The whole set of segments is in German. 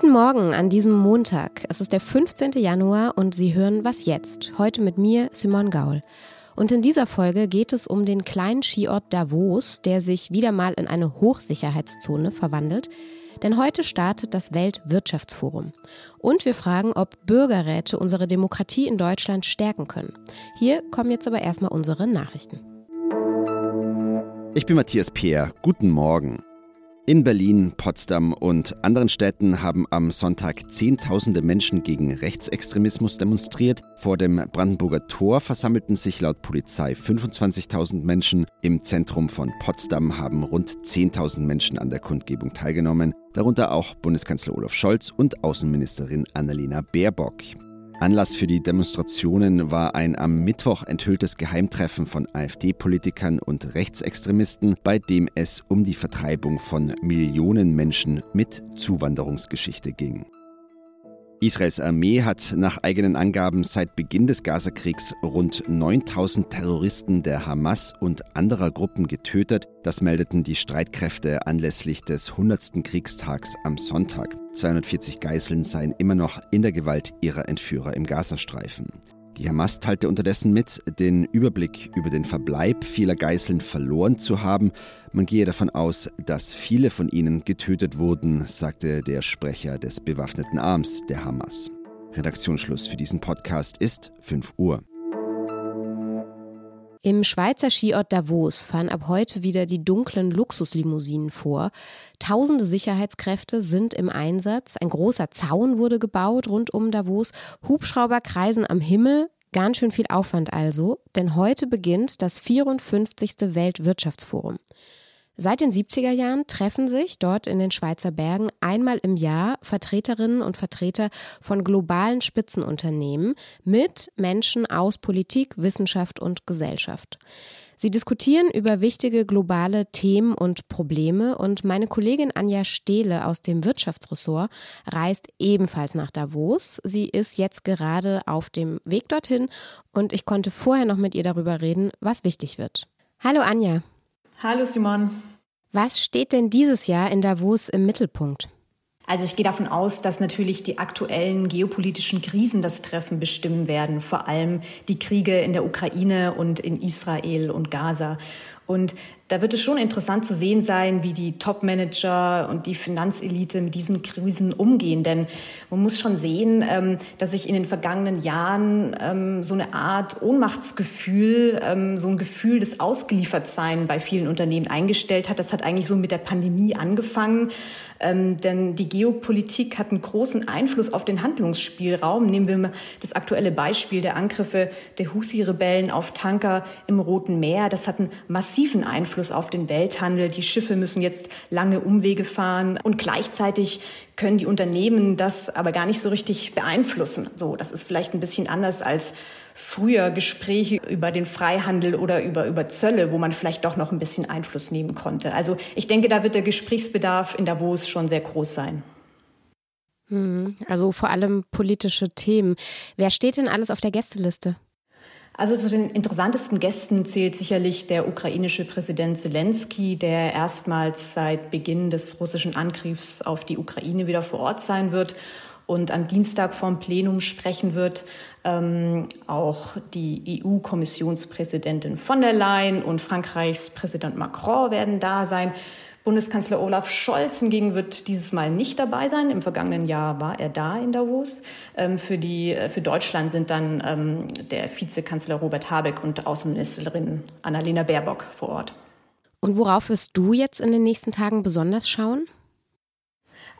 Guten Morgen an diesem Montag. Es ist der 15. Januar und Sie hören Was jetzt? Heute mit mir, Simon Gaul. Und in dieser Folge geht es um den kleinen Skiort Davos, der sich wieder mal in eine Hochsicherheitszone verwandelt. Denn heute startet das Weltwirtschaftsforum. Und wir fragen, ob Bürgerräte unsere Demokratie in Deutschland stärken können. Hier kommen jetzt aber erstmal unsere Nachrichten. Ich bin Matthias Peer. Guten Morgen. In Berlin, Potsdam und anderen Städten haben am Sonntag Zehntausende Menschen gegen Rechtsextremismus demonstriert. Vor dem Brandenburger Tor versammelten sich laut Polizei 25.000 Menschen. Im Zentrum von Potsdam haben rund 10.000 Menschen an der Kundgebung teilgenommen, darunter auch Bundeskanzler Olaf Scholz und Außenministerin Annalena Baerbock. Anlass für die Demonstrationen war ein am Mittwoch enthülltes Geheimtreffen von AfD-Politikern und Rechtsextremisten, bei dem es um die Vertreibung von Millionen Menschen mit Zuwanderungsgeschichte ging. Israels Armee hat nach eigenen Angaben seit Beginn des Gazakriegs rund 9000 Terroristen der Hamas und anderer Gruppen getötet. Das meldeten die Streitkräfte anlässlich des 100. Kriegstags am Sonntag. 240 Geiseln seien immer noch in der Gewalt ihrer Entführer im Gazastreifen. Die Hamas teilte unterdessen mit, den Überblick über den Verbleib vieler Geiseln verloren zu haben. Man gehe davon aus, dass viele von ihnen getötet wurden, sagte der Sprecher des bewaffneten Arms der Hamas. Redaktionsschluss für diesen Podcast ist 5 Uhr. Im Schweizer Skiort Davos fahren ab heute wieder die dunklen Luxuslimousinen vor. Tausende Sicherheitskräfte sind im Einsatz. Ein großer Zaun wurde gebaut rund um Davos. Hubschrauber kreisen am Himmel. Ganz schön viel Aufwand also, denn heute beginnt das 54. Weltwirtschaftsforum. Seit den 70er Jahren treffen sich dort in den Schweizer Bergen einmal im Jahr Vertreterinnen und Vertreter von globalen Spitzenunternehmen mit Menschen aus Politik, Wissenschaft und Gesellschaft. Sie diskutieren über wichtige globale Themen und Probleme und meine Kollegin Anja Stehle aus dem Wirtschaftsressort reist ebenfalls nach Davos. Sie ist jetzt gerade auf dem Weg dorthin und ich konnte vorher noch mit ihr darüber reden, was wichtig wird. Hallo Anja. Hallo Simon. Was steht denn dieses Jahr in Davos im Mittelpunkt? Also ich gehe davon aus, dass natürlich die aktuellen geopolitischen Krisen das Treffen bestimmen werden, vor allem die Kriege in der Ukraine und in Israel und Gaza. Und da wird es schon interessant zu sehen sein, wie die Top-Manager und die Finanzelite mit diesen Krisen umgehen. Denn man muss schon sehen, ähm, dass sich in den vergangenen Jahren ähm, so eine Art Ohnmachtsgefühl, ähm, so ein Gefühl des Ausgeliefertsein bei vielen Unternehmen eingestellt hat. Das hat eigentlich so mit der Pandemie angefangen. Denn die Geopolitik hat einen großen Einfluss auf den Handlungsspielraum. Nehmen wir mal das aktuelle Beispiel der Angriffe der Houthi-Rebellen auf Tanker im Roten Meer. Das hat einen massiven Einfluss Einfluss auf den Welthandel. Die Schiffe müssen jetzt lange Umwege fahren und gleichzeitig können die Unternehmen das aber gar nicht so richtig beeinflussen. So, das ist vielleicht ein bisschen anders als früher Gespräche über den Freihandel oder über, über Zölle, wo man vielleicht doch noch ein bisschen Einfluss nehmen konnte. Also ich denke, da wird der Gesprächsbedarf in Davos schon sehr groß sein. Hm, also vor allem politische Themen. Wer steht denn alles auf der Gästeliste? Also zu den interessantesten Gästen zählt sicherlich der ukrainische Präsident Zelensky, der erstmals seit Beginn des russischen Angriffs auf die Ukraine wieder vor Ort sein wird und am Dienstag vom Plenum sprechen wird. Ähm, auch die EU-Kommissionspräsidentin von der Leyen und Frankreichs Präsident Macron werden da sein. Bundeskanzler Olaf Scholz hingegen wird dieses Mal nicht dabei sein. Im vergangenen Jahr war er da in Davos. Ähm, für, die, äh, für Deutschland sind dann ähm, der Vizekanzler Robert Habeck und Außenministerin Annalena Baerbock vor Ort. Und worauf wirst du jetzt in den nächsten Tagen besonders schauen?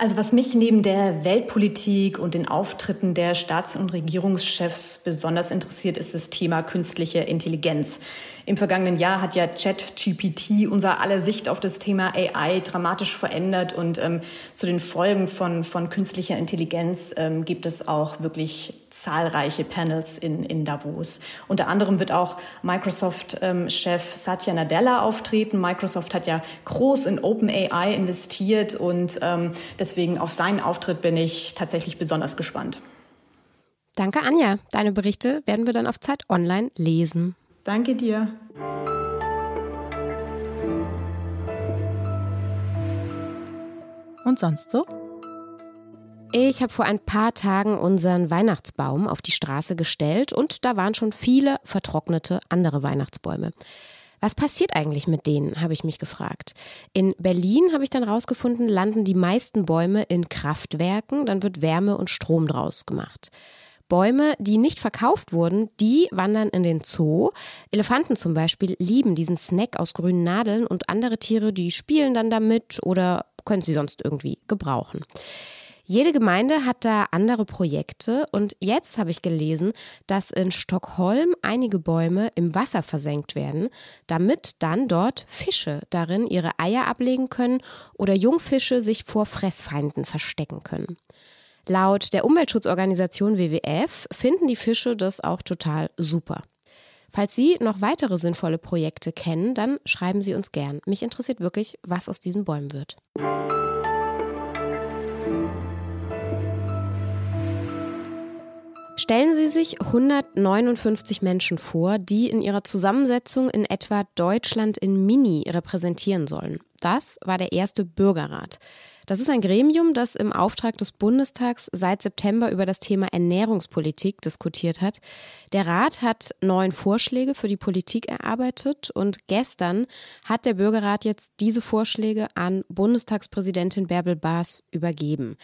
Also was mich neben der Weltpolitik und den Auftritten der Staats- und Regierungschefs besonders interessiert, ist das Thema künstliche Intelligenz. Im vergangenen Jahr hat ja ChatGPT unser aller Sicht auf das Thema AI dramatisch verändert und ähm, zu den Folgen von, von künstlicher Intelligenz ähm, gibt es auch wirklich zahlreiche Panels in, in Davos. Unter anderem wird auch Microsoft-Chef ähm, Satya Nadella auftreten. Microsoft hat ja groß in OpenAI investiert und ähm, deswegen auf seinen Auftritt bin ich tatsächlich besonders gespannt. Danke, Anja. Deine Berichte werden wir dann auf Zeit Online lesen. Danke dir. Und sonst so? Ich habe vor ein paar Tagen unseren Weihnachtsbaum auf die Straße gestellt und da waren schon viele vertrocknete andere Weihnachtsbäume. Was passiert eigentlich mit denen, habe ich mich gefragt. In Berlin habe ich dann rausgefunden, landen die meisten Bäume in Kraftwerken, dann wird Wärme und Strom draus gemacht. Bäume, die nicht verkauft wurden, die wandern in den Zoo. Elefanten zum Beispiel lieben diesen Snack aus grünen Nadeln und andere Tiere, die spielen dann damit oder können sie sonst irgendwie gebrauchen. Jede Gemeinde hat da andere Projekte und jetzt habe ich gelesen, dass in Stockholm einige Bäume im Wasser versenkt werden, damit dann dort Fische darin ihre Eier ablegen können oder Jungfische sich vor Fressfeinden verstecken können. Laut der Umweltschutzorganisation WWF finden die Fische das auch total super. Falls Sie noch weitere sinnvolle Projekte kennen, dann schreiben Sie uns gern. Mich interessiert wirklich, was aus diesen Bäumen wird. Stellen Sie sich 159 Menschen vor, die in ihrer Zusammensetzung in etwa Deutschland in Mini repräsentieren sollen. Das war der erste Bürgerrat. Das ist ein Gremium, das im Auftrag des Bundestags seit September über das Thema Ernährungspolitik diskutiert hat. Der Rat hat neun Vorschläge für die Politik erarbeitet und gestern hat der Bürgerrat jetzt diese Vorschläge an Bundestagspräsidentin Bärbel Baas übergeben.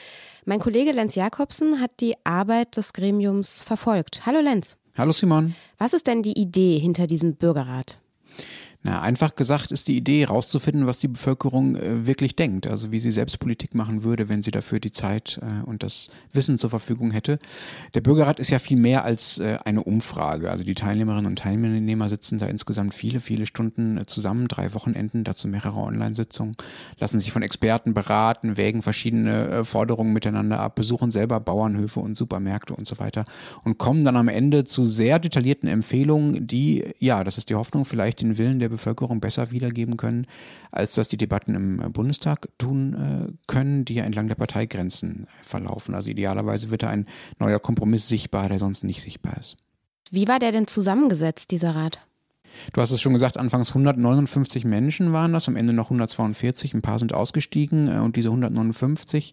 Mein Kollege Lenz Jakobsen hat die Arbeit des Gremiums verfolgt. Hallo Lenz. Hallo Simon. Was ist denn die Idee hinter diesem Bürgerrat? Na, einfach gesagt ist die Idee, herauszufinden, was die Bevölkerung äh, wirklich denkt. Also wie sie selbst Politik machen würde, wenn sie dafür die Zeit äh, und das Wissen zur Verfügung hätte. Der Bürgerrat ist ja viel mehr als äh, eine Umfrage. Also die Teilnehmerinnen und Teilnehmer sitzen da insgesamt viele, viele Stunden äh, zusammen, drei Wochenenden, dazu mehrere Online-Sitzungen, lassen sich von Experten beraten, wägen verschiedene äh, Forderungen miteinander ab, besuchen selber Bauernhöfe und Supermärkte und so weiter und kommen dann am Ende zu sehr detaillierten Empfehlungen, die, ja, das ist die Hoffnung, vielleicht den Willen der Bevölkerung besser wiedergeben können, als das die Debatten im Bundestag tun äh, können, die ja entlang der Parteigrenzen verlaufen. Also idealerweise wird da ein neuer Kompromiss sichtbar, der sonst nicht sichtbar ist. Wie war der denn zusammengesetzt, dieser Rat? Du hast es schon gesagt, anfangs 159 Menschen waren das, am Ende noch 142, ein paar sind ausgestiegen äh, und diese 159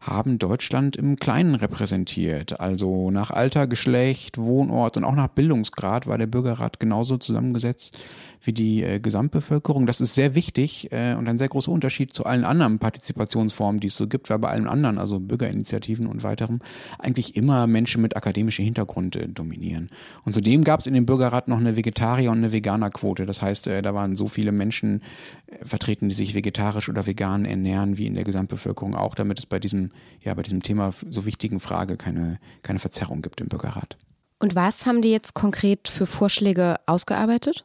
haben Deutschland im Kleinen repräsentiert. Also nach Alter, Geschlecht, Wohnort und auch nach Bildungsgrad war der Bürgerrat genauso zusammengesetzt wie die äh, Gesamtbevölkerung. Das ist sehr wichtig äh, und ein sehr großer Unterschied zu allen anderen Partizipationsformen, die es so gibt, weil bei allen anderen, also Bürgerinitiativen und weiterem, eigentlich immer Menschen mit akademischem Hintergrund äh, dominieren. Und zudem gab es in dem Bürgerrat noch eine Vegetarier- und eine Veganerquote. Das heißt, äh, da waren so viele Menschen äh, vertreten, die sich vegetarisch oder vegan ernähren, wie in der Gesamtbevölkerung auch, damit es bei diesem, ja, bei diesem Thema so wichtigen Frage keine, keine Verzerrung gibt im Bürgerrat. Und was haben die jetzt konkret für Vorschläge ausgearbeitet?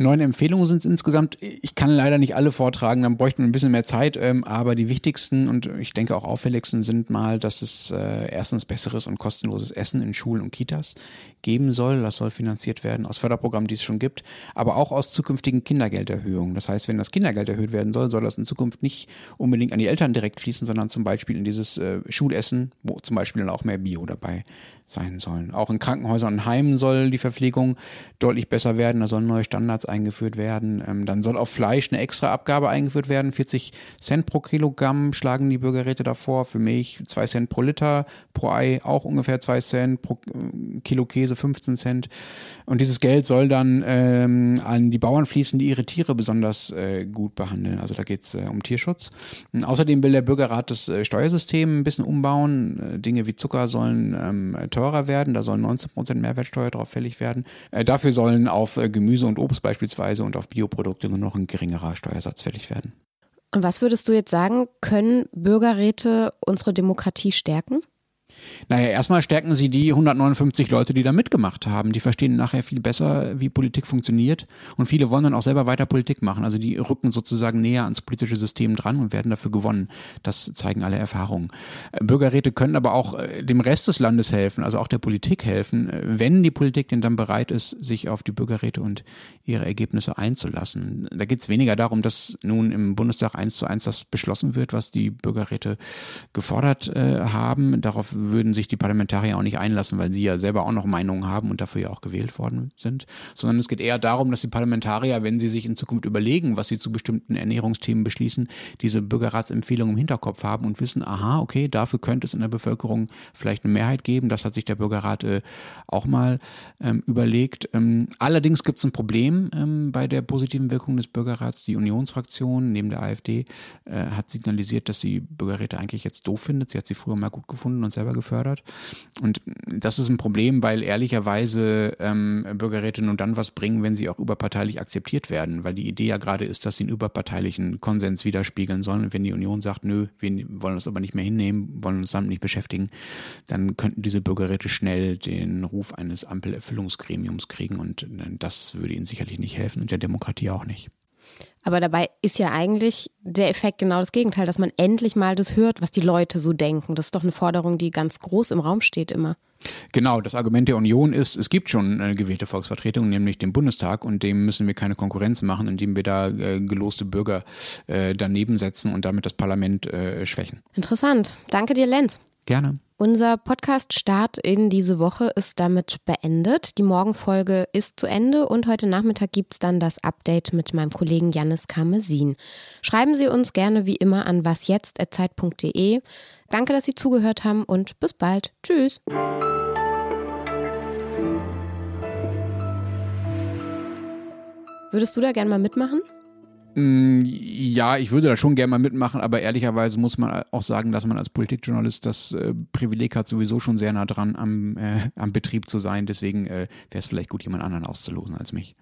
Neun Empfehlungen sind es insgesamt. Ich kann leider nicht alle vortragen, dann bräuchten wir ein bisschen mehr Zeit. Ähm, aber die wichtigsten und ich denke auch auffälligsten sind mal, dass es äh, erstens besseres und kostenloses Essen in Schulen und Kitas geben soll. Das soll finanziert werden aus Förderprogrammen, die es schon gibt, aber auch aus zukünftigen Kindergelderhöhungen. Das heißt, wenn das Kindergeld erhöht werden soll, soll das in Zukunft nicht unbedingt an die Eltern direkt fließen, sondern zum Beispiel in dieses äh, Schulessen, wo zum Beispiel dann auch mehr Bio dabei sein sollen. Auch in Krankenhäusern und Heimen soll die Verpflegung deutlich besser werden. Da sollen neue Standards eingeführt werden. Ähm, dann soll auf Fleisch eine extra Abgabe eingeführt werden. 40 Cent pro Kilogramm schlagen die Bürgerräte davor. Für Milch 2 Cent pro Liter, pro Ei auch ungefähr 2 Cent, pro äh, Kilo Käse 15 Cent. Und dieses Geld soll dann ähm, an die Bauern fließen, die ihre Tiere besonders äh, gut behandeln. Also da geht es äh, um Tierschutz. Und außerdem will der Bürgerrat das äh, Steuersystem ein bisschen umbauen. Äh, Dinge wie Zucker sollen ähm, teurer werden, da sollen 19% Mehrwertsteuer drauf fällig werden. Äh, dafür sollen auf äh, Gemüse und Obst beispielsweise und auf Bioprodukte nur noch ein geringerer Steuersatz fällig werden. Und was würdest du jetzt sagen, können Bürgerräte unsere Demokratie stärken? Naja, erstmal stärken sie die 159 Leute, die da mitgemacht haben. Die verstehen nachher viel besser, wie Politik funktioniert. Und viele wollen dann auch selber weiter Politik machen. Also die rücken sozusagen näher ans politische System dran und werden dafür gewonnen. Das zeigen alle Erfahrungen. Bürgerräte können aber auch äh, dem Rest des Landes helfen, also auch der Politik helfen, äh, wenn die Politik denn dann bereit ist, sich auf die Bürgerräte und ihre Ergebnisse einzulassen. Da geht es weniger darum, dass nun im Bundestag eins zu eins das beschlossen wird, was die Bürgerräte gefordert äh, haben. Darauf würden sich die Parlamentarier auch nicht einlassen, weil sie ja selber auch noch Meinungen haben und dafür ja auch gewählt worden sind, sondern es geht eher darum, dass die Parlamentarier, wenn sie sich in Zukunft überlegen, was sie zu bestimmten Ernährungsthemen beschließen, diese Bürgerratsempfehlung im Hinterkopf haben und wissen, aha, okay, dafür könnte es in der Bevölkerung vielleicht eine Mehrheit geben. Das hat sich der Bürgerrat äh, auch mal ähm, überlegt. Ähm, allerdings gibt es ein Problem ähm, bei der positiven Wirkung des Bürgerrats. Die Unionsfraktion neben der AfD äh, hat signalisiert, dass sie Bürgerräte eigentlich jetzt doof findet. Sie hat sie früher mal gut gefunden und selber gefördert. Und das ist ein Problem, weil ehrlicherweise ähm, Bürgerräte nun dann was bringen, wenn sie auch überparteilich akzeptiert werden. Weil die Idee ja gerade ist, dass sie einen überparteilichen Konsens widerspiegeln sollen. Und wenn die Union sagt, nö, wir wollen das aber nicht mehr hinnehmen, wollen uns damit nicht beschäftigen, dann könnten diese Bürgerräte schnell den Ruf eines Ampelerfüllungsgremiums kriegen. Und das würde ihnen sicherlich nicht helfen und der Demokratie auch nicht. Aber dabei ist ja eigentlich der Effekt genau das Gegenteil, dass man endlich mal das hört, was die Leute so denken. Das ist doch eine Forderung, die ganz groß im Raum steht immer. Genau, das Argument der Union ist, es gibt schon eine gewählte Volksvertretung, nämlich den Bundestag, und dem müssen wir keine Konkurrenz machen, indem wir da äh, geloste Bürger äh, daneben setzen und damit das Parlament äh, schwächen. Interessant. Danke dir, Lenz. Gerne. Unser Podcast-Start in diese Woche ist damit beendet. Die Morgenfolge ist zu Ende und heute Nachmittag gibt es dann das Update mit meinem Kollegen Janis Karmesin. Schreiben Sie uns gerne wie immer an wasjetzt.zeit.de. Danke, dass Sie zugehört haben und bis bald. Tschüss. Würdest du da gerne mal mitmachen? Mm, ja, ich würde da schon gerne mal mitmachen, aber ehrlicherweise muss man auch sagen, dass man als Politikjournalist das äh, Privileg hat, sowieso schon sehr nah dran am, äh, am Betrieb zu sein. Deswegen äh, wäre es vielleicht gut, jemand anderen auszulosen als mich.